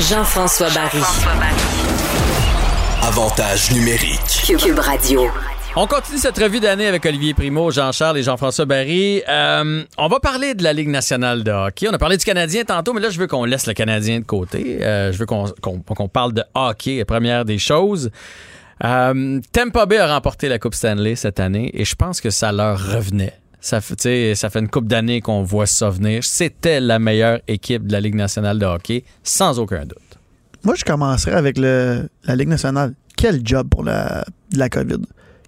Jean-François Barry. Avantage numérique. Cube Radio. On continue cette revue d'année avec Olivier Primo, Jean-Charles et Jean-François Barry. Euh, on va parler de la Ligue nationale de hockey. On a parlé du Canadien tantôt, mais là, je veux qu'on laisse le Canadien de côté. Euh, je veux qu'on qu'on- qu'on parle de hockey, la première des choses. Euh, Tampa Bay a remporté la Coupe Stanley cette année et je pense que ça leur revenait. Ça fait, ça fait une coupe d'années qu'on voit ça venir. C'était la meilleure équipe de la Ligue nationale de hockey, sans aucun doute. Moi, je commencerai avec le, la Ligue nationale. Quel job pour la, la COVID.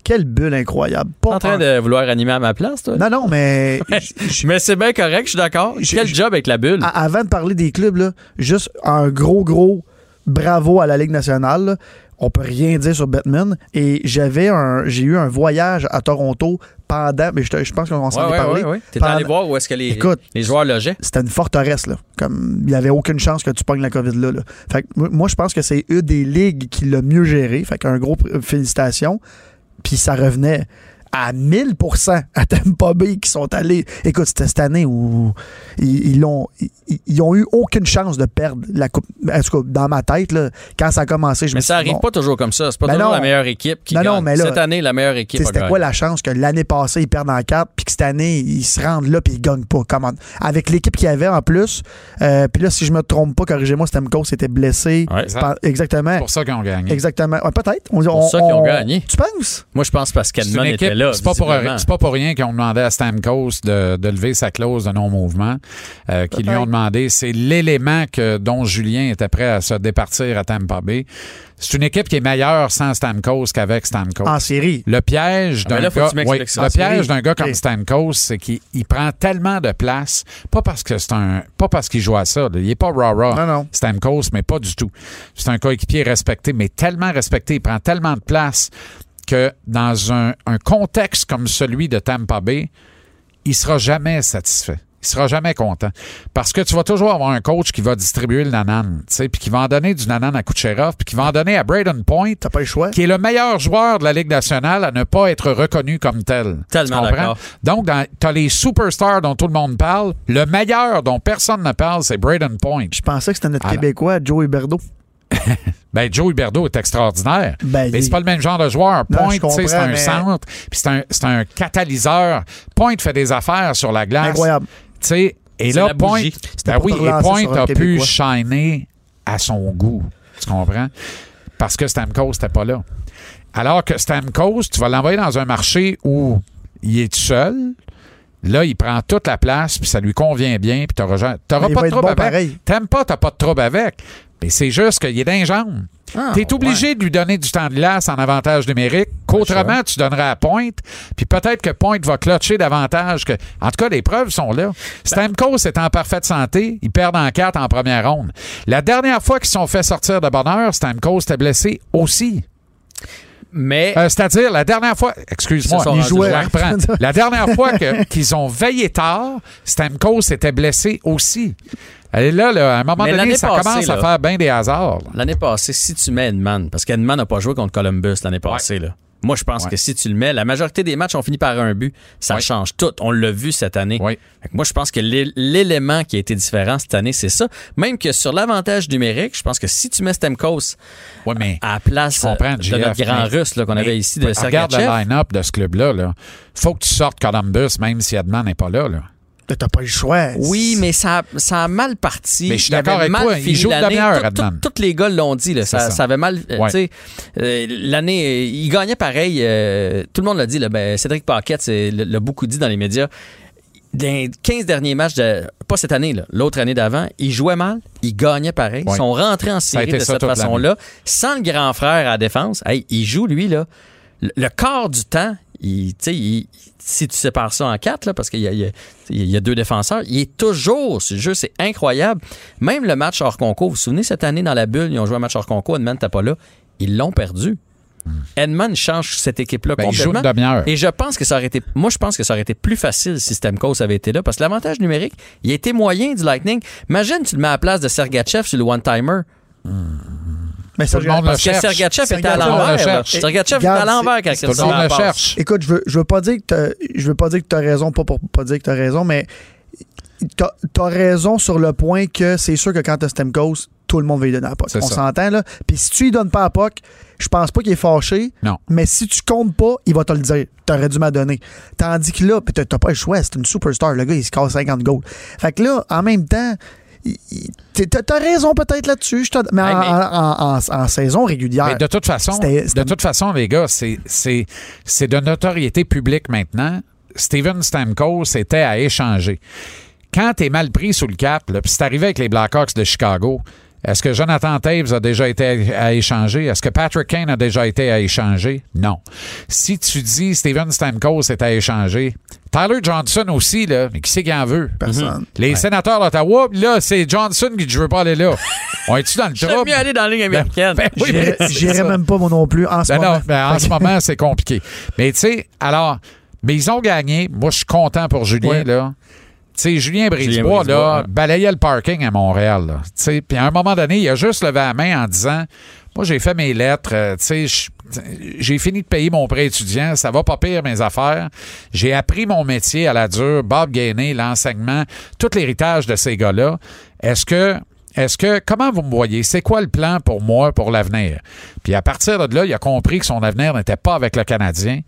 Quelle bulle incroyable. Pas T'es en train un- de vouloir animer à ma place, toi? Non, non, mais Mais c'est bien correct, je suis d'accord. Quel job avec la bulle? avant de parler des clubs, là, juste un gros, gros bravo à la Ligue nationale. là. On peut rien dire sur Batman. Et j'avais un, j'ai eu un voyage à Toronto pendant, mais je, pense qu'on s'en Ouais, est parlé. ouais, ouais. T'es allé voir où est-ce que les, Écoute, les joueurs logeaient? c'était une forteresse, là. Comme il n'y avait aucune chance que tu pognes la COVID là. là. Fait que moi- je pense que c'est une des ligues qui l'a mieux géré. Fait qu'un gros félicitations. Puis ça revenait à 1000% à Tampa Bay qui sont allés. Écoute, c'était cette année où ils, ils ont, ils, ils ont eu aucune chance de perdre la coupe. En tout cas, dans ma tête, là, quand ça a commencé, je Mais me ça suis dit, arrive bon, pas toujours comme ça. C'est pas Ben toujours non. la meilleure équipe qui gagne. non, mais là, Cette année, la meilleure équipe C'était quoi la chance que l'année passée, ils perdent en 4, puis que cette année, ils se rendent là, puis ils gagnent pas? Comment? Avec l'équipe qu'il y avait en plus, euh, puis là, si je me trompe pas, corrigez-moi, Stamkos était blessé. Ouais. Exactement. C'est pour ça qu'ils ont gagné. Exactement. Ouais, Peut-être. On- pour on- ça qu'ils ont on- gagné. Tu penses? Moi, je pense parce C'est une qu'Edmond équipe- était là. C'est pas, pour, pas pour rien qu'ils ont demandé à Stamkos de, de lever sa clause de non-mouvement, euh, qu'ils lui ont demandé. C'est l'élément que, dont Julien était prêt à se départir à Tampa Bay. C'est une équipe qui est meilleure sans Stamkos qu'avec Stamkos. En série. Le piège Ah, d'un gars, oui, le piège d'un gars comme. Stamkos, c'est qu'il il prend tellement de place, pas parce que c'est un, pas parce qu'il joue à ça, là. il est pas rah Non, non. Stamkos, mais pas du tout. C'est un coéquipier respecté, mais tellement respecté, il prend tellement de place que dans un, un contexte comme celui de Tampa Bay, il sera jamais satisfait. Il sera jamais content. Parce que tu vas toujours avoir un coach qui va distribuer le nanan, tu sais, puis qui va en donner du nanan à Kucherov, puis qui va en donner à Braden Point, T'as pas le choix. qui est le meilleur joueur de la Ligue nationale à ne pas être reconnu comme tel. Tellement Tu comprends? d'accord. Donc, tu as les superstars dont tout le monde parle. Le meilleur dont personne ne parle, c'est Braden Point. Je pensais que c'était notre Alors. Québécois, Joe Huberdeau. Ben, Joe Huberdeau est extraordinaire. Ben, mais c'est pas le même genre de joueur. Point, je tu sais, c'est un mais- centre, puis c'est un, c'est un catalyseur. Point fait des affaires sur la glace. Incroyable. Tu sais, et là, Point, ben oui, et Point a pu shiner à son goût. Tu comprends? Parce que Stamkos n'était pas là. Alors que Stamkos, tu vas l'envoyer dans un marché où il est tout seul. Là, il prend toute la place, puis ça lui convient bien, puis tu n'auras Mais il pas de trouble bon avec. T'aimes pas, t'as pas de trouble avec. Mais c'est juste qu'il est les jambes. Ah, T'es obligé de lui donner du temps de glace en avantage numérique, qu'autrement tu donnerais à Pointe, puis peut-être que Pointe va clutcher davantage que. En tout cas, les preuves sont là. Stamkos est en parfaite santé, ils perdent en quatre en première ronde. La dernière fois qu'ils se sont fait sortir de bonheur, Stamkos était blessé aussi. Mais Euh, C'est-à-dire, la dernière fois, excuse-moi, Ils la dernière fois qu'ils ont veillé tard, Stamkos était blessé aussi. Et là, là, à un moment Mais donné, l'année ça passée, commence à faire bien des hasards. l'année passée, si tu mets Edman, parce qu'Edman n'a pas joué contre Columbus l'année passée, là. Moi, je pense Ouais. que si tu le mets, la majorité des matchs ont fini par un but. Ça Ouais. change tout. On l'a vu cette année. Oui. Fait que moi, je pense que l'é- l'élément qui a été différent cette année, c'est ça. Même que sur l'avantage numérique, je pense que si tu mets Stemkos mais à la place de notre grand russe qu'on avait ici de Regarde le Sergachev, line-up de ce club-là. Là. faut que tu sortes Columbus, même si Edman n'est pas là. là. T'as pas le choix. Oui, mais ça, ça a mal parti. Mais je suis d'accord avec mal toi, il joue de l'année. demi-heure, Tout- tout- Edman. Tous les gars l'ont dit. Là, ça, ça. ça avait mal. Ouais. tu sais, euh, L'année, il gagnait pareil. euh, tout le monde l'a dit. Là, ben, Cédric Paquette c'est- l'a beaucoup dit dans les médias. Dans les 15 derniers matchs, de, pas cette année, là, l'autre année d'avant, il jouait mal, il gagnait pareil. Ouais. Ils sont rentrés en série de ça cette façon-là, sans le grand frère à la défense. Hey, il joue, lui, là. Le, le quart du temps, il, il- si tu sépares ça en quatre, là, parce qu'il y a, il y deux défenseurs, il est toujours sur le jeu, c'est incroyable. Même le match hors concours, vous vous souvenez, cette année, dans la bulle, ils ont joué un match hors concours, Edmond n'était pas là, ils l'ont perdu. Edmond change cette équipe-là Ben, il joue complètement. Et je pense que ça aurait été. Moi, je pense que ça aurait été plus facile si Stemkos avait été là. Parce que l'avantage numérique, il a été moyen du Lightning. Imagine, tu le mets à la place de Sergachev sur le one-timer. Mais ça, Tout le monde Parce le que. Sergachev était à l'envers. Sergachev était à l'envers quand Tout le monde le cherche. Écoute, je veux, je veux pas dire que t'as, je veux pas dire que t'as raison, pas pour pas dire que t'as raison, mais t'as, t'as raison sur le point que c'est sûr que quand t'as Stemkos, tout le monde va lui donner la POC. On s'entend, là. Puis si tu lui donnes pas la POC, je pense pas qu'il est fâché. Non. Mais si tu comptes pas, il va te le dire. T'aurais dû m'en donner. Tandis que là, t'as pas le choix. C'est une superstar. Le gars, il se casse 50 goals. Fait que là, en même temps, t'as raison peut-être là-dessus. Mais, en, Hey, mais- en- en- en- en saison régulière. Mais de toute façon, de toute façon, les gars, c'est, c'est, c'est de notoriété publique maintenant. Steven Stamkos était à échanger. Quand t'es mal pris sous le cap, puis c'est arrivé avec les Blackhawks de Chicago, est-ce que Jonathan Taves a déjà été à, à échanger? Est-ce que Patrick Kane a déjà été à échanger? Non. Si tu dis Steven Stamkos est à échanger, Tyler Johnson aussi, là, mais qui c'est qui en veut? Personne. Les sénateurs d'Ottawa, là, c'est Johnson qui dit je veux pas aller là. On est-tu dans le J'aime trouble? mieux aller dans la ligne américaine. Ben oui, mais c'est j'irais ça. même pas moi non plus en ce Ben moment. non, ben en ce moment, c'est compliqué. Mais tu sais, alors, mais ils ont gagné. Moi, je suis content pour Julien, Ouais. là. Tu sais, Julien Brisebois, Brisebois, là, ouais. balayait le parking à Montréal, là. Tu sais, puis à un moment donné, il a juste levé la main en disant Moi, j'ai fait mes lettres, euh, tu sais, je- j'ai fini de payer mon prêt étudiant, ça va pas pire mes affaires. J'ai appris mon métier à la dure, Bob Gainé, l'enseignement, tout l'héritage de ces gars-là. Est-ce que est-ce que, comment vous me voyez? C'est quoi le plan pour moi, pour l'avenir? Puis à partir de là, il a compris que son avenir n'était pas avec le Canadien.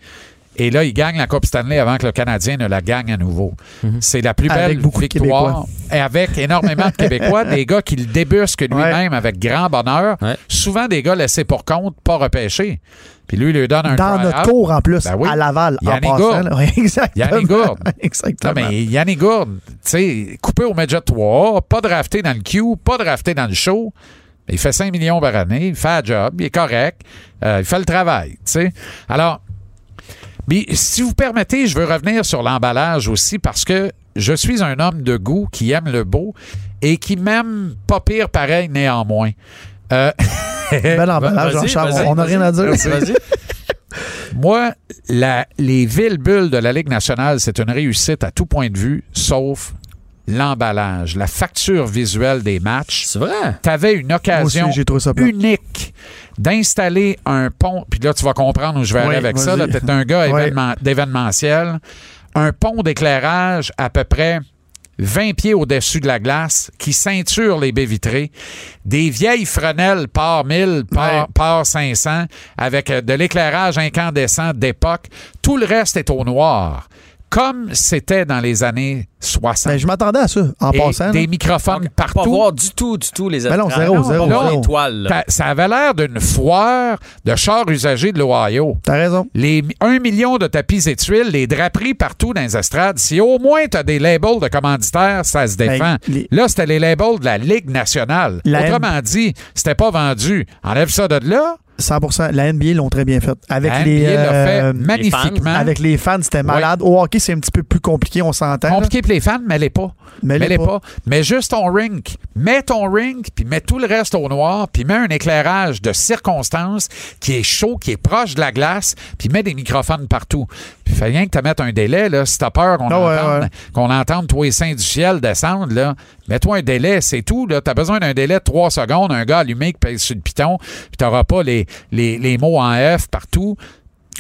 Et là, il gagne la Coupe Stanley avant que le Canadien ne la gagne à nouveau. C'est la plus belle Avec beaucoup de victoire. Et avec énormément de Québécois, des gars qui le débusquent lui-même avec grand bonheur. Ouais. Souvent des gars laissés pour compte, pas repêchés. Puis lui, il lui donne un Dans notre cours en plus, Ben oui. à Laval, Yannick en passant. Gourde. exactement. Yannick Gourde. Non, exactement. mais Yannick Gourde, tu sais, coupé au Midget 3, pas drafté dans le Q, pas drafté dans le show. Il fait 5 millions par année, il fait le job, il est correct, euh, il fait le travail, tu sais. Alors, mais si vous permettez, je veux revenir sur l'emballage aussi parce que je suis un homme de goût qui aime le beau et qui m'aime pas pire pareil néanmoins. Euh, Bel emballage, Jean-Charles. On n'a rien à dire. vas-y, vas-y. Moi, la- les villes bulles de la Ligue nationale, c'est une réussite à tout point de vue, sauf l'emballage, la facture visuelle des matchs. C'est vrai? Tu avais une occasion aussi, unique d'installer un pont. Puis là, tu vas comprendre où je vais aller avec ça. Tu es un gars Oui. d'événementiel. Un pont d'éclairage à peu près 20 pieds au-dessus de la glace qui ceinture les baies vitrées. Des vieilles frenelles par 1000, par, Ouais. par 500 avec euh, de l'éclairage incandescent d'époque. Tout le reste est au noir. Comme c'était dans les années 60. Ben, je m'attendais à ça, en Et passant. là. des microphones Donc, Pas partout. voir du tout, du tout les Ben non, zéro, zéro, zéro. là. Ça, avait l'air d'une foire de chars usagés de l'Ohio. T'as raison. Les 1 million de tapis et tuiles, les draperies partout dans les estrades. Si au moins tu as des labels de commanditaires, ça se défend. Ben, les- Là, c'était les labels de la Ligue nationale. La Autrement dit, c'était pas vendu. Enlève ça de là. 100% La NBA l'ont très bien fait. Avec La les, NBA l'a fait euh, magnifiquement. avec les fans, c'était malade. Au hockey, c'est un petit peu plus compliqué, on s'entend. Compliqué pour les fans, mais elle est pas. Mais pas. Mais juste ton rink. Mets ton rink, puis mets tout le reste au noir, puis mets un éclairage de circonstance qui est chaud, qui est proche de la glace, puis mets des microphones partout. Puis fait rien que tu mettes un délai, là, si t'as peur qu'on Ah entende, ouais. qu'on entende tous les saints du ciel descendre, là, mets-toi un délai, c'est tout. Là. T'as besoin d'un délai de trois secondes, un gars allumé qui pèse sur le piton, puis t'auras pas les, les, les mots en F partout.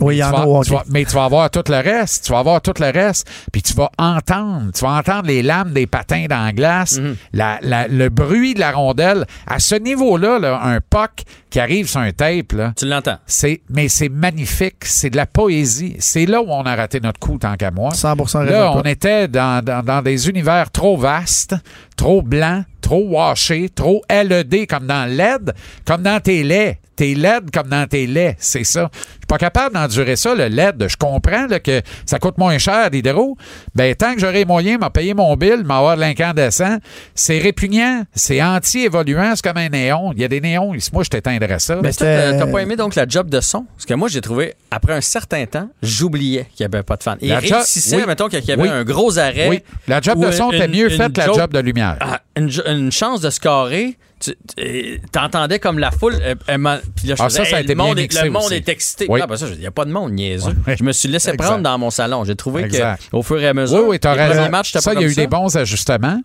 Oui, il y Tu en a au tu hockey. vas- mais tu vas avoir tout le reste. Tu vas avoir tout le reste. Puis tu vas entendre. Tu vas entendre les lames des patins dans la glace, Mhm. la- la- le bruit de la rondelle. À ce niveau-là, là, un puck qui arrive sur un tape, là, Tu l'entends. c'est, mais c'est magnifique. C'est de la poésie. C'est là où on a raté notre coup, tant qu'à moi. 100 raison. Là, on était dans, dans- dans des univers trop vastes, trop blancs, trop washés, trop LED comme dans LED, comme dans tes laits. Tes LED comme dans tes laits, c'est ça. Je suis pas capable d'endurer ça, le LED. Je comprends là, que ça coûte moins cher d'hydro. Ben, tant que j'aurai les moyens, m'a payer mon bill, m'avoir de l'incandescent, c'est répugnant, c'est anti-évoluant, c'est comme un néon. Il y a des néons, ici. moi, je t'éteindrais ça. Mais t'as pas aimé donc la job de son? Parce que moi, j'ai trouvé, après un certain temps, j'oubliais qu'il n'y avait pas de fan. Job- réussissait, oui. mettons, qu'il y avait Oui. un gros arrêt. oui, la job de son était mieux faite que la job de lumière. Ah, une, chance de scorer. Tu euh, t'entendais comme la foule. euh, ma- puis là, je Ah, faisais, ça, ça a Hey, été le monde, bien est, mixé le monde aussi. est excité. Oui. Ah, ben ça, il n'y a pas de monde niaiseux. Je me suis laissé Exact. prendre dans mon salon. J'ai trouvé qu'au fur et à mesure, Oui, oui, t'as les raison. premiers matchs, ça, il y a eu des bons ajustements,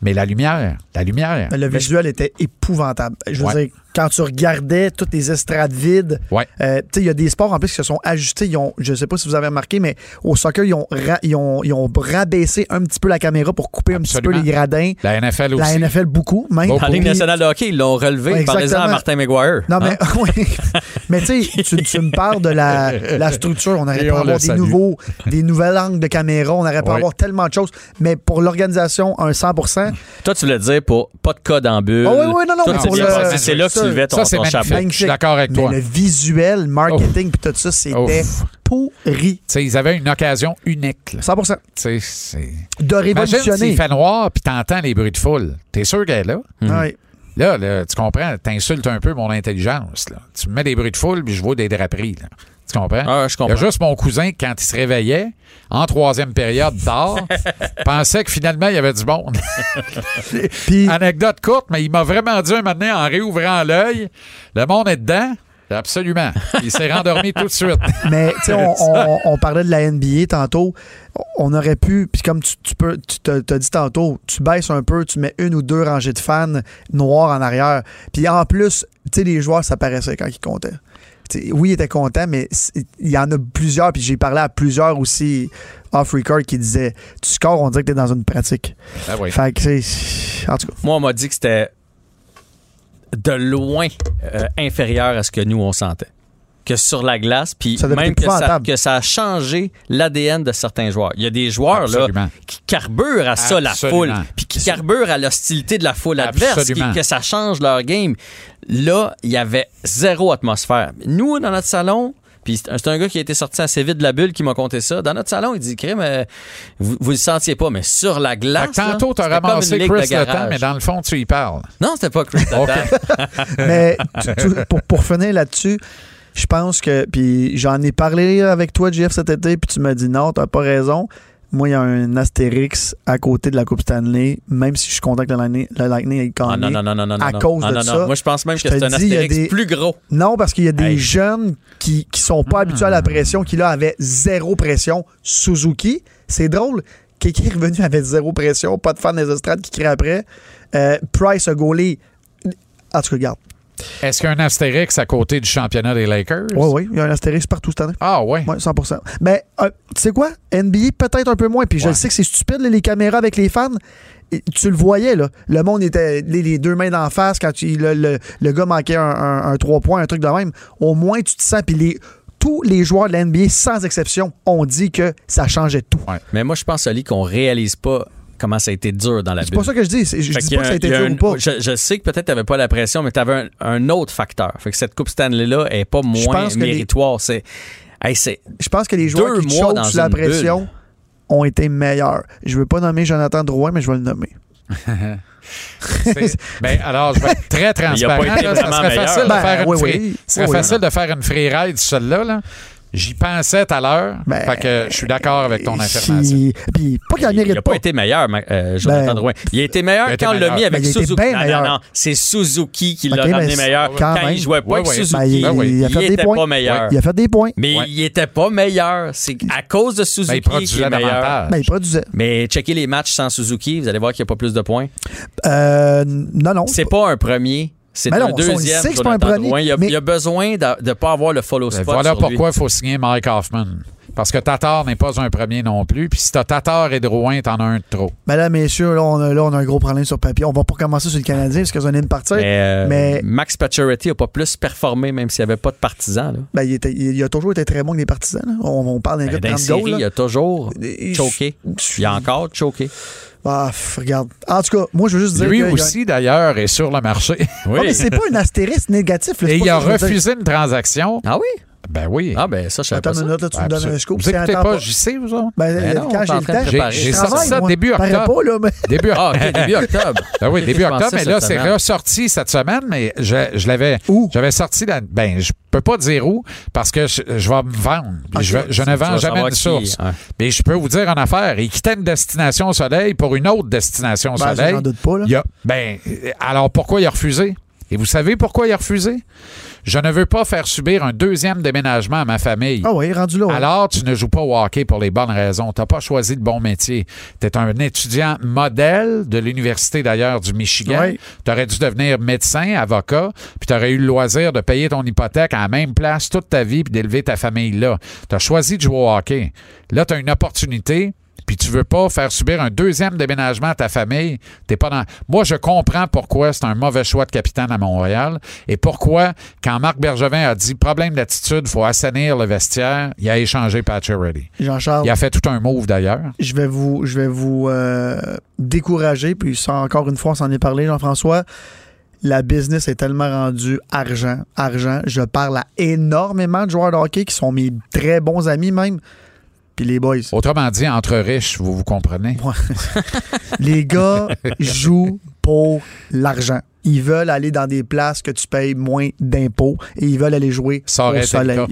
mais la lumière, la lumière. Le visuel était épouvantable. Je veux Ouais. dire, quand tu regardais toutes les estrades vides, Ouais. euh, tu sais, il y a des sports en plus qui se sont ajustés. Ils ont, je sais pas si vous avez remarqué, mais au soccer, ils ont, ra- ils ont, ils ont rabaissé un petit peu la caméra pour couper un petit peu les gradins. La NFL aussi. La NFL, beaucoup, même. Beaucoup. En Ligue nationale de hockey, ils l'ont relevé. Ouais, Parlez-en à. Martin McGuire. Non, Hein? mais, oui. mais tu sais, tu, me parles de la, la structure. On aurait pu avoir des nouveaux, des nouvelles angles de caméra. On aurait pu Oui. avoir tellement de choses. Mais pour l'organisation, un 100% Toi, tu voulais dire pour pas de code en bulle. Ah oui, oui, non, non. C'est là que tu ça- levais ton, ça, c'est ton chapeau. Je suis d'accord avec mais toi. le visuel, le marketing, puis tout ça, c'était Ouf. pourri. Tu sais, ils avaient une occasion unique. là. 100 Tu sais, c'est- De Imagine révolutionner. s'il fait noir puis t'entends les bruits de foule. T'es sûr qu'elle est là? Ouais. Là, là, tu comprends, t'insultes un peu mon intelligence. Là. Tu me mets des bruits de foule puis je vois des draperies. Là. Tu comprends? Ah, je Il y a comprends. juste mon cousin, quand il se réveillait, en troisième période tard, pensait que finalement, il y avait du monde. Puis, Anecdote courte, mais il m'a vraiment dit un matin, en réouvrant l'œil, le monde est dedans? Absolument. Il s'est rendormi tout de suite. mais tu sais, on, on- on parlait de la NBA tantôt. On aurait pu, puis comme tu, tu peux, tu t'as dit tantôt, tu baisses un peu, tu mets une ou deux rangées de fans noirs en arrière. Puis en plus, tu sais, les joueurs, ça paraissait quand ils comptaient. Oui, ils étaient contents, mais il y en a plusieurs, puis j'ai parlé à plusieurs aussi off-record qui disaient Tu scores, on dirait que t'es dans une pratique. Ah oui. Fait que c'est. En tout cas. Moi, on m'a dit que c'était de loin euh, inférieur à ce que nous, on sentait. Que sur la glace, puis même que ça, que ça a changé l'ADN de certains joueurs. Il y a des joueurs là, qui carburent à ça, la foule, puis qui carburent à l'hostilité de la foule adverse, qui- que ça change leur game. Là, il y avait zéro atmosphère. Nous, dans notre salon, puis c'est un- gars qui a été sorti assez vite de la bulle qui m'a conté ça. Dans notre salon, il dit Crime, euh, vous, vous le sentiez pas, mais sur la Fait glace. que tantôt, t'as ramassé Chris de le temps, mais dans le fond, tu y parles. Non, c'était pas Chris. Mais tu- tu- pour, pour finir là-dessus, je pense que. Puis j'en ai parlé avec toi, Jeff, cet été, puis tu m'as dit non, t'as pas raison. Moi, il y a un Astérix à côté de la Coupe Stanley, même si je suis content que le Lightning, ait gagné. Ah, non, non, non, non, non. à cause Ah, de ça. Moi, je pense même que c'est un Astérix plus gros. Non, parce qu'il y a des jeunes qui qui sont pas habitués à la pression, qui là avaient zéro pression. Suzuki, c'est drôle. Kiki est revenu avec zéro pression, pas de fan des estrades qui crient après. Euh, Price a gaulé. En tout cas, regarde. Est-ce qu'il y a un astérix à côté du championnat des Lakers? Oui, oui, il y a un Astérix partout cette année. Ah ouais. Oui, 100% Mais euh, tu sais quoi? NBA, peut-être un peu moins. Puis je Ouais. sais que c'est stupide, là, les caméras avec les fans. Et tu le voyais, là. Le monde était les, les deux mains d'en face quand tu- le, le- le gars manquait un, un, un trois points, un truc de même. Au moins, tu te sens. Puis les, tous les joueurs de la NBA, sans exception, ont dit que ça changeait tout. Mais moi, je pense, Ali, qu'on réalise pas comment ça a été dur dans la C'est bulle. pas ça que je dis. C'est- Je Fait dis pas que ça a un- il y été a dur un- ou pas. Je, je sais que peut-être tu n'avais pas la pression, mais tu avais un, un autre facteur. Fait que cette Coupe Stanley-là est pas moins que les- méritoire. C'est. Hey, c'est. Je pense que les joueurs qui mois dans sous la pression bulle. ont été meilleurs. Je veux pas nommer Jonathan Drouin, mais je vais le nommer. C'est- ben, alors, je vais être très Il a pas transparent. été là. ça serait meilleur. facile, Ben, de, faire une oui, free- oui. ça serait Oui, oui. facile de faire une free ride, celle-là. Là. J'y pensais tout à l'heure. Ben, fait que je suis d'accord avec ton affirmation. Si- Puis pas qu'il Il n'a pas. pas été meilleur, euh, Jonathan Ben, Drouin. Il a été meilleur il a été quand on l'a mis avec Ben, il a été Suzuki. non, non, non. C'est Suzuki qui l'a Ok, ramené meilleur. quand il jouait pas Oui, avec oui. Suzuki, Ben, il, Ben oui. il a il fait des était points. pas meilleur. Il a fait des points. mais Ouais. il était pas meilleur. C'est à cause de Suzuki Ben, il qu'il produisait est meilleur. Ben, il produisait. Mais checker les matchs sans Suzuki, vous allez voir qu'il n'y a pas plus de points. Euh, non, non. C'est pas un premier, c'est Mais un non, deuxième. sait que c'est pas un Jonathan premier. Il, a, mais- il a besoin de ne pas avoir le follow Ben, spot. voilà sur pourquoi il faut signer Mike Hoffman. Parce que Tatar n'est pas un premier non plus. Puis si t'as Tatar et Drouin, t'en as un de trop. Ben là, messieurs, là on, a, là, on a un gros problème sur papier. On va pas commencer sur le Canadien parce qu'ils ont une partie. Mais, euh, Mais- Max Pacioretty n'a pas plus performé, même s'il n'y avait pas de partisans. Là. Ben, il, était- il a toujours été très bon avec les partisans. là. On, on parle d'un Ben, gars de dans les 30 séries, goals. il a toujours choqué. Il a encore choqué. Ah, regarde. En tout cas, moi, je veux juste dire Lui que a- aussi, d'ailleurs, est sur le marché. Oui. Ah, mais c'est pas un astérisque négatif. là, Et il a refusé une transaction. Ah oui? Ben oui. Ah ben ça, je savais Attends pas une minute, là, tu me donnes un scoop. Vous écoutez pas JC, vous autres? Ben, Ben non, on quand j'ai en le train de temps, J'ai sorti ça moi. début octobre. pas, là, mais... Début Ah, ok, début octobre. Ben oui, début octobre, mais là, c'est semaine. ressorti cette semaine, mais je, je l'avais. Où? J'avais sorti la. Ben, je peux pas dire où, parce que je, je vais me vendre. Je, ne vends jamais qui- source. ouais. Mais je peux vous dire en affaire, il quittait une destination au soleil pour une autre destination au Ben, soleil. j'en doute pas, là. Il a- ben, alors pourquoi il a refusé? Et vous savez pourquoi il a refusé? Je ne veux pas faire subir un deuxième déménagement à ma famille. Ah oui, rendu là. ouais. Alors, tu ne joues pas au hockey pour les bonnes raisons. Tu n'as pas choisi le bon métier. Tu es un étudiant modèle de l'Université d'ailleurs du Michigan. Ouais. Tu aurais dû devenir médecin, avocat, puis tu aurais eu le loisir de payer ton hypothèque à la même place toute ta vie puis d'élever ta famille là. Tu as choisi de jouer au hockey. Là, tu as une opportunité. Puis tu veux pas faire subir un deuxième déménagement à ta famille, t'es pas dans. Moi, je comprends pourquoi c'est un mauvais choix de capitaine à Montréal et pourquoi, quand Marc Bergevin a dit problème d'attitude, faut assainir le vestiaire, il a échangé Reddy. Jean-Charles, Il a fait tout un move d'ailleurs. je vais vous, je vais vous euh, décourager, puis ça, encore une fois, on s'en est parlé, Jean-François. La business est tellement rendue argent, argent. Je parle à énormément de joueurs de hockey qui sont mes très bons amis même. Puis les boys, Autrement dit, entre riches, vous vous comprenez. les gars jouent pour l'argent. Ils veulent aller dans des places que tu payes moins d'impôts et ils veulent aller jouer Ça aurait au été le soleil. cas.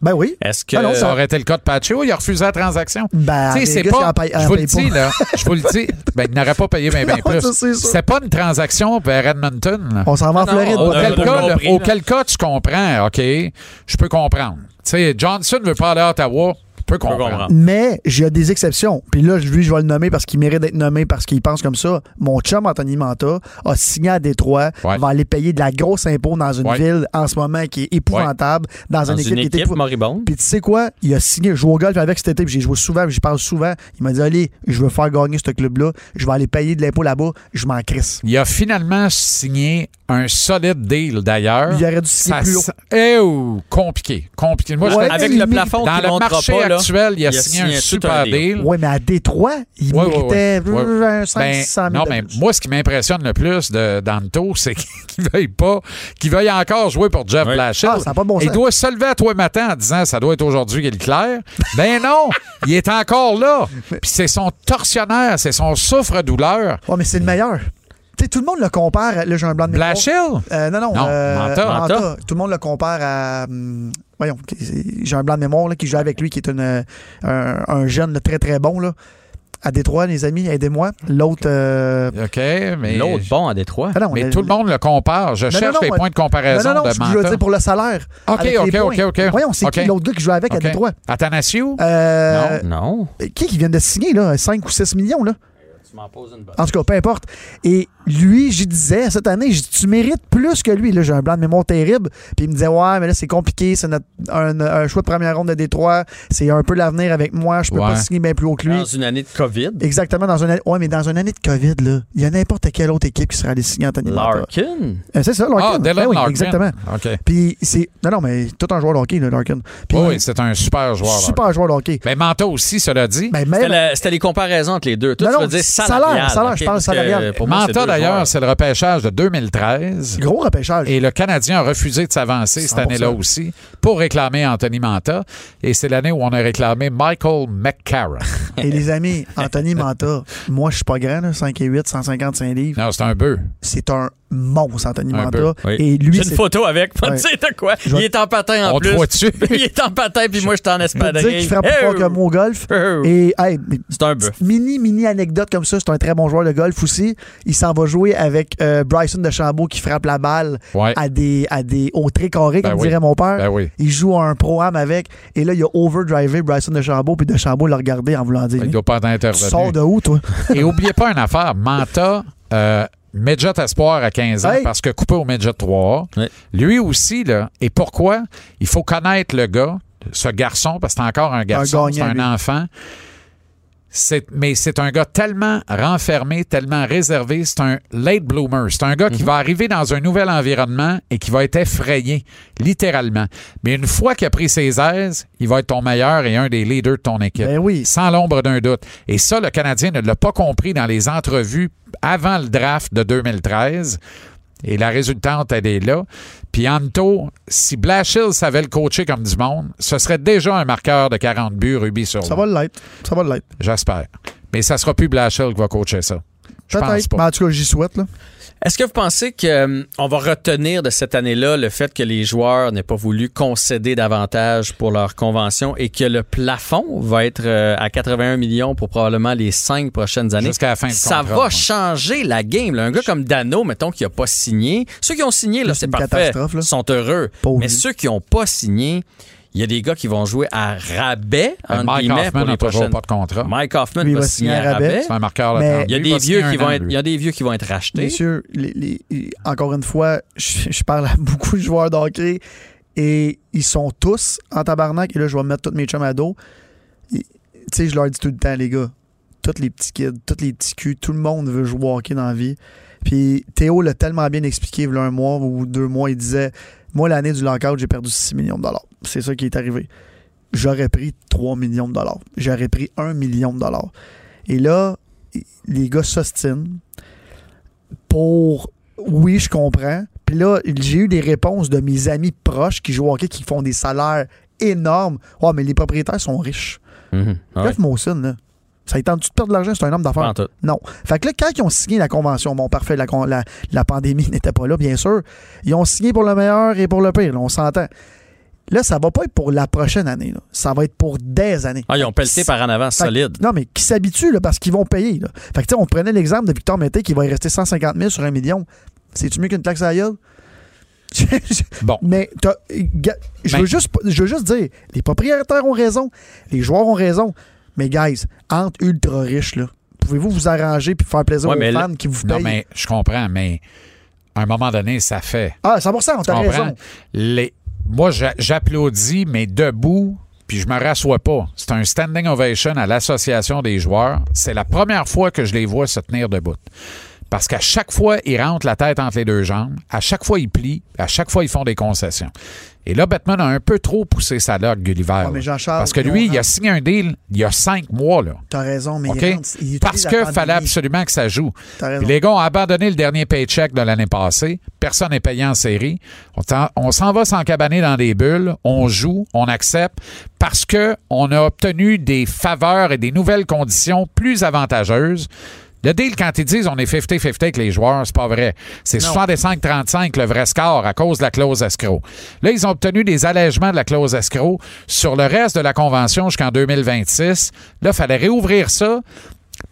Ben oui. Est-ce que. Ah non, Ça aurait été le cas de Pacho, il a refusé la transaction. Ben, Tu sais, les c'est pas. Je vous le dis, là. Je vous le dis. Ben, il n'aurait pas payé bien, bien Non, plus. C'est pas une transaction vers Edmonton. là. On s'en va en Ah Floride. Auquel cas, là, auquel cas, tu comprends, OK, je peux comprendre. Tu sais, Johnson veut pas aller à Ottawa, je peux comprendre. comprendre. Mais j'ai des exceptions. Puis là, lui, je vais le nommer parce qu'il mérite d'être nommé parce qu'il pense comme ça. Mon chum Anthony Manta a signé à Détroit, Ouais. va aller payer de la grosse impôt dans une Ouais. ville en ce moment qui est épouvantable, dans, Dans une équipe une qui est équipe épouvantable. moribonde. Puis tu sais quoi? Il a signé, je joue au golf avec cet été, puis j'ai joué souvent, j'y parle souvent. Il m'a dit, allez, je veux faire gagner ce club-là, je vais aller payer de l'impôt là-bas, je m'en crisse. Il a finalement signé un solide deal d'ailleurs. Il aurait dû signer Ça plus haut. Eh, oh, compliqué, compliqué. Moi, je te Avec dis, le plafond dans qui le montera marché pas, là, actuel, il a, signé un tout super un deal. Ouais, mais à Détroit, il Ouais, ouais, méritait ouais, ouais. euh, 500 Ben, 600 000 non, mais moi, ce qui m'impressionne le plus de Danto, c'est qu'il veuille pas, qu'il veuille encore jouer pour Jeff Ouais. Blashill. Ah, ça n'a pas de bon il sens. doit se lever à toi matin en disant ça doit être aujourd'hui qu'il est clair. Ben non, il est encore là. Puis c'est son tortionnaire, c'est son souffre-douleur. Ouais, mais c'est le meilleur. Tu sais, tout le monde le compare. Là, j'ai un blanc de mémoire. Blashill? Euh, non, non. Non, euh, Manta. Manta. Tout le monde le compare à. hum, voyons, j'ai un blanc de mémoire là, qui joue avec lui, qui est une, un, un jeune là, très très bon. Là. À Détroit, les amis, aidez-moi. L'autre. euh, OK, mais. L'autre bon à Détroit. ah non, Mais a- tout le monde le compare. Je non, cherche non, les moi- points de comparaison Non, non, non, de je veux dire pour le salaire. OK, OK, OK. OK. Voyons, c'est OK. qui l'autre gars qui joue avec à Détroit? Athanasiou? Euh, Non. Qui qui vient de signer, là? 5 ou 6 millions, là? Tu m'en poses une bonne. En tout cas, peu importe. Et lui, j'y disais, cette année, j'ai dit, tu mérites plus que lui. Là, j'ai un blanc de mémoire terrible. Puis il me disait, ouais, mais là, c'est compliqué. C'est notre- un, un choix de première ronde de Détroit. C'est un peu l'avenir avec moi. Je peux Ouais. pas signer bien plus haut que lui. Dans une année de COVID. Exactement, dans une année. Ouais, mais dans une année de COVID, là, il y a n'importe quelle autre équipe qui serait allée signer Anthony. Larkin? Euh, c'est ça, Larkin. Ah, Dylan Ben oui, Larkin. Exactement. OK. Puis c'est. Non, non, mais tout un joueur de hockey, là, Larkin. Puis, Oui, oui, c'est un super joueur. super joueur de hockey. Mais Manta aussi, cela dit. Ben, C'était même. la- C'était les comparaisons entre les deux. Toi, Non, tu non, vas dire salaire, salarial. salaire, je ok, parle salarial. pour moi, Manta, d'ailleurs, c'est le repêchage de 2013. Gros repêchage. Et le Canadien a refusé de s'avancer cette 100%. année-là aussi pour réclamer Anthony Manta. Et c'est l'année où on a réclamé Michael McCarron. Et les amis, Anthony Manta, moi, je suis pas grand, là, 5 et 8, 155 livres. non, c'est un bœuf. C'est un monstre, Anthony Un Manta. peu, oui. Et lui, J'ai une photo avec. Pas Ouais. de sais de quoi. Je Il est en patin en On plus. voit dessus. Il est en patin, puis moi, je suis en Je peux te espadrille. dire qu'il frappe plus fort que moi au golf. Oh. Et, hey, mais C'est un bœuf. mini, mini anecdote comme ça, c'est un très bon joueur de golf aussi. Il s'en va jouer avec euh, Bryson de Chambault qui frappe la balle Ouais. à des, à des au très carré, Ben comme oui. dirait mon père. Ben oui. Il joue un pro-am avec. Et là, il a overdrivé Bryson de Chambault, puis de Chambault l'a regardé en voulant dire Il doit pas être Tu sors de où, toi Et oubliez pas une affaire. Manta, euh, Midget Espoir à 15 ans Hey. parce que coupé au Midget 3. Ouais. Lui aussi, là. Et pourquoi? Il faut connaître le gars, ce garçon, parce que c'est encore un garçon, c'est gagnant, un lui. enfant. C'est- mais c'est un gars tellement renfermé, tellement réservé. C'est un late bloomer. C'est un gars Mhm. qui va arriver dans un nouvel environnement et qui va être effrayé, littéralement. Mais une fois qu'il a pris ses aises, il va être ton meilleur et un des leaders de ton équipe. Ben oui. Sans l'ombre d'un doute. Et ça, le Canadien ne l'a pas compris dans les entrevues avant le draft de 2013. Et la résultante, elle est là. Puis Anto, si Blashill savait le coacher comme du monde, ce serait déjà un marqueur de 40 buts rubis sur Ça va l'être. Ça va l'être. J'espère. Mais ça sera plus Blashill qui va coacher ça. Je pense Peut-être. pas. Mais en tout cas, j'y souhaite. Là. Est-ce que vous pensez qu'on va retenir de cette année-là le fait que les joueurs n'aient pas voulu concéder davantage pour leur convention et que le plafond va être euh, à 81 millions pour probablement les cinq prochaines années? Jusqu'à la fin de Ça contrat, va ouais. changer la game. là. Un gars comme Dano, mettons, qui n'a pas signé. Ceux qui ont signé, là, C'est parfait. catastrophe, là. sont heureux. Mais ceux qui n'ont pas signé, il y a des gars qui vont jouer à rabais, entre Mike guillemets, Hoffman pour les n'a toujours prochaines. pas de contrat. Mike Hoffman Lui, il va va signer signer à rabais. C'est un marqueur. Il y a des vieux qui vont être, il y a des vieux qui vont être rachetés. Messieurs, les- les- encore une fois, je, je parle à beaucoup de joueurs de hockey et ils sont tous en tabarnak. Et là, je vais mettre tous mes chums à dos. Tu sais, je leur dis tout le temps, les gars, tous les petits kids, tous les petits culs, tout le monde veut jouer au hockey dans la vie. Puis Théo l'a tellement bien expliqué il y a un mois ou deux mois. Il disait Moi, l'année du lockout, j'ai perdu 6 millions de dollars. C'est ça qui est arrivé. J'aurais pris 3 millions de dollars. J'aurais pris 1 million de dollars. Et là, les gars s'ostinent pour oui, je comprends. Puis là, j'ai eu des réponses de mes amis proches qui jouent au hockey qui font des salaires énormes. Ouais, mais les propriétaires sont riches. Ah ouais. Jeff Mawson, là, ça y tente-tu de perdre de l'argent? C'est un homme d'affaires. Non. Fait que là, quand ils ont signé la convention, bon, parfait, la, la, la pandémie n'était pas là, bien sûr. Ils ont signé pour le meilleur et pour le pire, là, on s'entend. Là, ça va pas être pour la prochaine année. là. Ça va être pour des années. Ah, ils ont pelleté par en avant solide. Non, mais qui s'habituent parce qu'ils vont payer. Là. Fait que, tu sais, on prenait l'exemple de Victor Mété qui va y rester 150 000 sur un million. C'est-tu mieux qu'une taxe à la gueule? Bon. Mais je Ben- veux, juste, je veux juste dire, les propriétaires ont raison, les joueurs ont raison. Mais, guys, entre ultra riches, là, pouvez-vous vous arranger puis faire plaisir Ouais, aux là- fans qui vous Non, payent? mais je comprends, mais à un moment donné, ça fait. Ah, 100 on t'a raison. Les... Moi, j'a- j'applaudis, mais debout, puis je me rassois pas. C'est un standing ovation à l'association des joueurs. C'est la première fois que je les vois se tenir debout. Parce qu'à chaque fois, ils rentrent la tête entre les deux jambes. À chaque fois, ils plient. À chaque fois, ils font des concessions. Et là, Batman a un peu trop poussé sa log, Gulliver. Ouais, Jean-Charles, Parce que lui, il a signé un deal il y a cinq mois. Là. T'as raison, mais il Parce pandémie. fallait absolument que ça joue. Puis les gars ont abandonné le dernier paycheck de l'année passée. Personne n'est payé en série. On s'en va s'encabaner dans des bulles. On joue, on accepte parce que on a obtenu des faveurs et des nouvelles conditions plus avantageuses. Le deal, quand ils disent on est 50-50 avec les joueurs, c'est pas vrai. C'est Non. 65-35 le vrai score à cause de la clause escroc. Là, ils ont obtenu des allègements de la clause escroc sur le reste de la convention jusqu'en 2026. Là, il fallait réouvrir ça.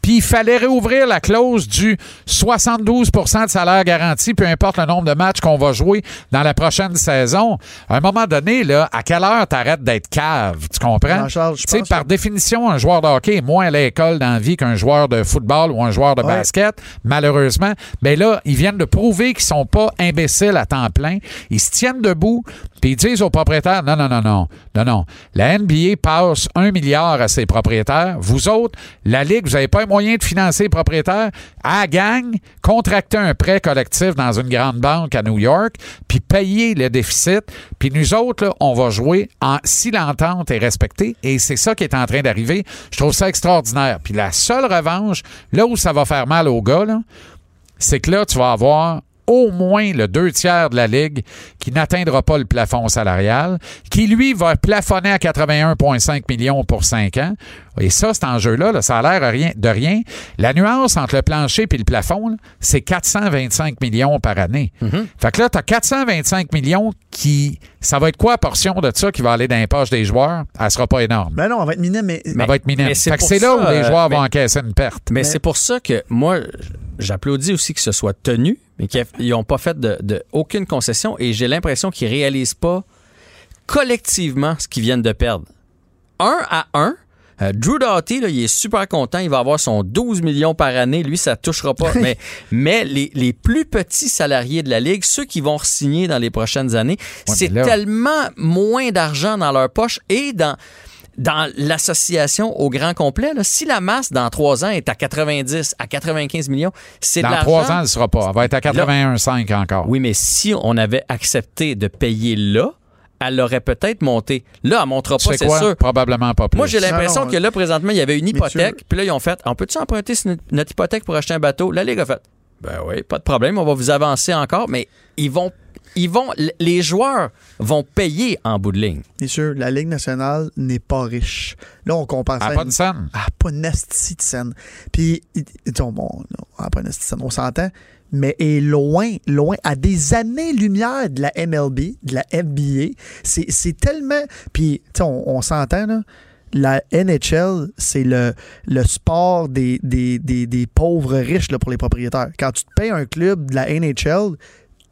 Puis il fallait réouvrir la clause du 72% de salaire garanti, peu importe le nombre de matchs qu'on va jouer dans la prochaine saison. À un moment donné, là, à quelle heure t'arrêtes d'être cave? Tu comprends? Je pense par que- définition, un joueur de hockey est moins à l'école dans la vie qu'un joueur de football ou un joueur de Ouais. basket, malheureusement. Mais là, ils viennent de prouver qu'ils sont pas imbéciles à temps plein. Ils se tiennent debout, puis ils disent aux propriétaires, non, non, non, non, non, non. La NBA passe un milliard à ses propriétaires. Vous autres, la Ligue, vous n'avez pas un moyen de financer les propriétaires. À la gang, contracter un prêt collectif dans une grande banque à New York, puis payer le déficit. Puis nous autres, là, on va jouer en, si l'entente est respectée. Et c'est ça qui est en train d'arriver. Je trouve ça extraordinaire. Puis la seule revanche, là où ça va faire mal aux gars, c'est que là, tu vas avoir au moins le deux tiers de la Ligue qui n'atteindra pas le plafond salarial, qui, lui, va plafonner à 81,5 millions pour 5 ans. Et ça, cet enjeu-là, là, ça a l'air rien- de rien. La nuance entre le plancher et le plafond, là, c'est 425 millions par année. Fait que là, tu as 425 millions qui... Ça va être quoi la portion de ça qui va aller dans les poches des joueurs? Elle sera pas énorme. Ben non, on va être minime, mais. Ça va être minime. mais c'est Fait que c'est là où les euh, joueurs mais- vont encaisser une perte. Mais, Mais- c'est pour ça que moi, j'applaudis aussi que ce soit tenu, mais qu'ils n'ont pas fait de, de aucune concession et j'ai l'impression qu'ils réalisent pas collectivement ce qu'ils viennent de perdre. Un à un, euh, Drew Doughty, là, il est super content. Il va avoir son 12 millions par année. Lui, ça touchera pas. mais mais les, les plus petits salariés de la Ligue, ceux qui vont signer dans les prochaines années, Ouais, c'est tellement moins d'argent dans leur poche et dans dans l'association au grand complet, là, si la masse dans trois ans est à 90, à 95 millions, c'est Dans trois ans, elle ne sera pas. Elle va être à 81,5 encore. Oui, mais si on avait accepté de payer là, elle aurait peut-être monté. Là, elle ne montera pas, c'est quoi? sûr. Probablement pas plus. Moi, j'ai l'impression que là, présentement, il y avait une hypothèque. Puis là, ils ont fait On peut-tu emprunter notre hypothèque pour acheter un bateau? La Ligue a fait Ben oui, pas de problème, on va vous avancer encore. Mais ils vont. Ils vont, les joueurs vont payer en bout de ligne. Bien sûr, la Ligue nationale n'est pas riche. Là, on compare ça. Elle à a pas une- de scène. Ah, pas une esti de scène. Puis, il- bon, non, ah, pas une esti de scène, on s'entend. mais est loin, loin, à des années-lumière de la MLB, de la NBA. C'est c'est tellement. Puis, tu sais, on, on s'entend, là. La NHL, c'est le, le sport des, des, des, des pauvres riches là, pour les propriétaires. Quand tu te payes un club de la NHL,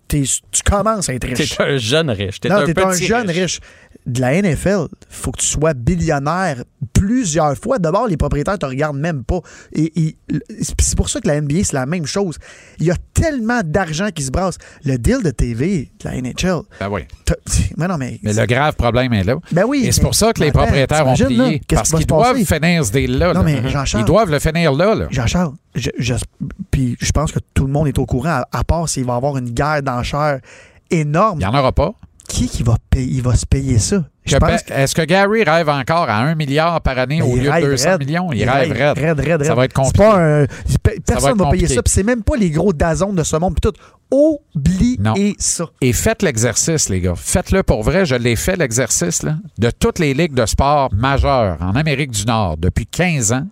tu commences à être riche. T'es un jeune riche. T'es Non, un t'es un jeune riche. De la NFL, faut que tu sois billionnaire plusieurs fois. D'abord, les propriétaires te regardent même pas. Et, et- c'est pour ça que la NBA, c'est la même chose. Il y a tellement d'argent qui se brasse. Le deal de TV de la NHL, Ben oui. mais non, mais. Mais le grave problème est là. Ben oui. Et c'est pour ça que les propriétaires ont là, plié. qu'est-ce Parce qu'ils doivent finir ce deal-là. Non, là. mais Jean-Charles- Ils doivent le finir là. là. Jean-Charles, je, je- puis je pense que tout le monde est au courant, à, à part s'il va y avoir une guerre d'enchères énorme. Il n'y en aura pas. Qui qui va, payer, il va se payer ça? Que Est-ce que Gary rêve encore à 1 milliard par année au lieu de rêve 200 raide. millions? Il, Il rêve raide. raide, raide, Ça va être compliqué. pas un- pe- Personne être va payer ça. Puis c'est même pas les gros dazons de ce monde. Puis tout. Oubliez Non. ça. Et faites l'exercice, les gars. Faites-le pour vrai. Je l'ai fait, l'exercice, là, de toutes les ligues de sport majeures en Amérique du Nord depuis 15 ans.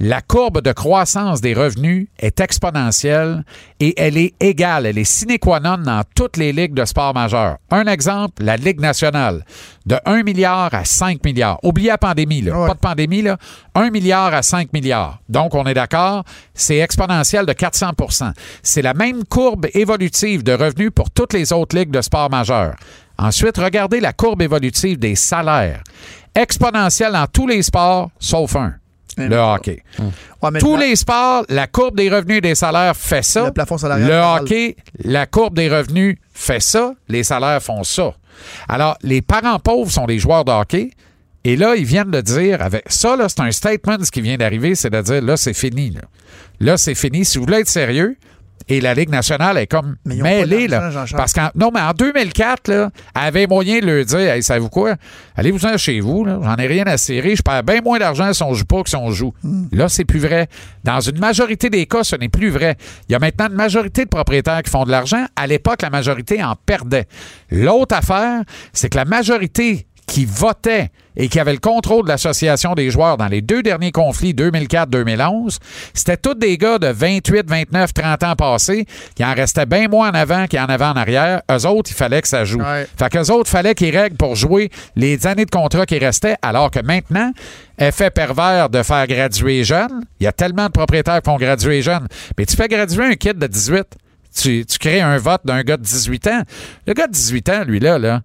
La courbe de croissance des revenus est exponentielle et elle est égale, elle est sine qua non dans toutes les ligues de sport majeures. Un exemple, la Ligue nationale, de 1 milliard à 5 milliards. Oubliez la pandémie, là. Ouais. Pas de pandémie, là. 1 milliard à 5 milliards. Donc, on est d'accord, c'est exponentiel de 400% C'est la même courbe évolutive de revenus pour toutes les autres ligues de sport majeures. Ensuite, regardez la courbe évolutive des salaires. Exponentielle dans tous les sports, sauf un, le hockey. Ouais, mais Tous le- les sports, la courbe des revenus et des salaires fait ça. Le plafond salarial Le hockey, la courbe des revenus fait ça. Les salaires font ça. Alors, les parents pauvres sont des joueurs de hockey. Et là, ils viennent de dire, avec ça, là, c'est un statement, ce qui vient d'arriver, c'est de dire, là, c'est fini. Là, Là, c'est fini. Si vous voulez être sérieux, et la Ligue nationale est comme mêlée, là. Parce qu'en, non, mais en 2004, là, elle avait moyen de leur dire, hey, savez-vous quoi? Allez-vous-en chez vous, là. J'en ai rien à serrer. Je perds bien moins d'argent si on joue pas que si on joue. Hmm. Là, c'est plus vrai. Dans une majorité des cas, ce n'est plus vrai. Il y a maintenant une majorité de propriétaires qui font de l'argent. À l'époque, la majorité en perdait. L'autre affaire, c'est que la majorité qui votait et qui avait le contrôle de l'association des joueurs dans les deux derniers conflits 2004-2011, c'était tous des gars de 28, 29, 30 ans passés qui en restaient bien moins en avant qu'il y en avait en arrière. Eux autres, il fallait que ça joue. Ouais. Fait qu'eux autres, fallait qu'ils règlent pour jouer les années de contrat qui restaient, alors que maintenant, effet pervers de faire graduer jeune, il y a tellement de propriétaires qui font graduer jeune, mais tu fais graduer un kid de 18, tu, tu crées un vote d'un gars de 18 ans. Le gars de 18 ans, lui, là, là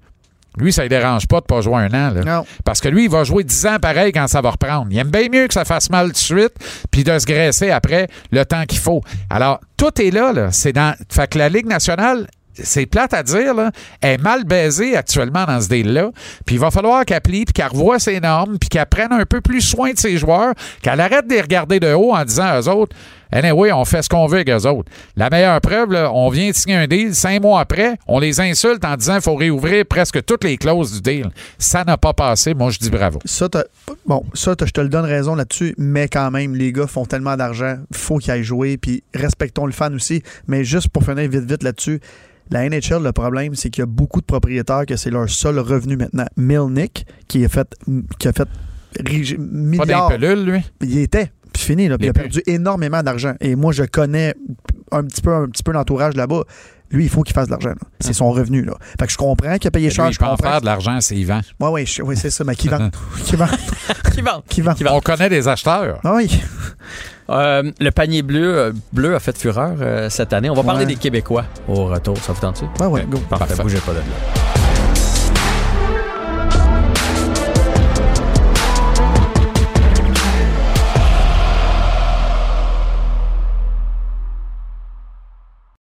lui, ça ne dérange pas de pas jouer un an. Là. Non. Parce que lui, il va jouer 10 ans pareil quand ça va reprendre. Il aime bien mieux que ça fasse mal tout de suite, puis de se graisser après le temps qu'il faut. Alors, tout est là. là. C'est dans. Fait que la Ligue nationale. C'est plate à dire, là, est mal baisée actuellement dans ce deal-là. Puis il va falloir qu'elle plie, puis qu'elle revoie ses normes, puis qu'elle prenne un peu plus soin de ses joueurs, qu'elle arrête de les regarder de haut en disant à eux autres, Anyway, on fait ce qu'on veut avec eux autres. La meilleure preuve, là, on vient de signer un deal, cinq mois après, on les insulte en disant qu'il faut réouvrir presque toutes les clauses du deal. Ça n'a pas passé. Moi, je dis bravo. Ça, bon, ça, je te le donne raison là-dessus, mais quand même, les gars font tellement d'argent, faut qu'ils aillent jouer, puis respectons le fan aussi. Mais juste pour finir vite, vite là-dessus, la NHL, le problème, c'est qu'il y a beaucoup de propriétaires que c'est leur seul revenu maintenant. Milnick, qui a fait, qui a fait ri- Pas milliards, des pelules, lui? il était, fini, là, il a Il perdu énormément d'argent. Et moi, je connais un petit peu, un petit peu l'entourage là-bas. Lui, il faut qu'il fasse de l'argent. là. C'est son revenu. Là. Fait que je comprends qu'il a payé cher. Lui, je il peut en comprends. faire de l'argent, c'est Yvan. Ouais, je- ouais, c'est ça, mais qui vend. qui vend? Qui vend? Qui vend? Qui vend? On connaît des acheteurs. Ah oui. Euh, le panier bleu, euh, bleu a fait fureur euh, cette année. On va parler Ouais. des Québécois au retour. Ça vous tente-tu? Ouais, ouais, go. Parfait. Parfait. Bougez pas de là.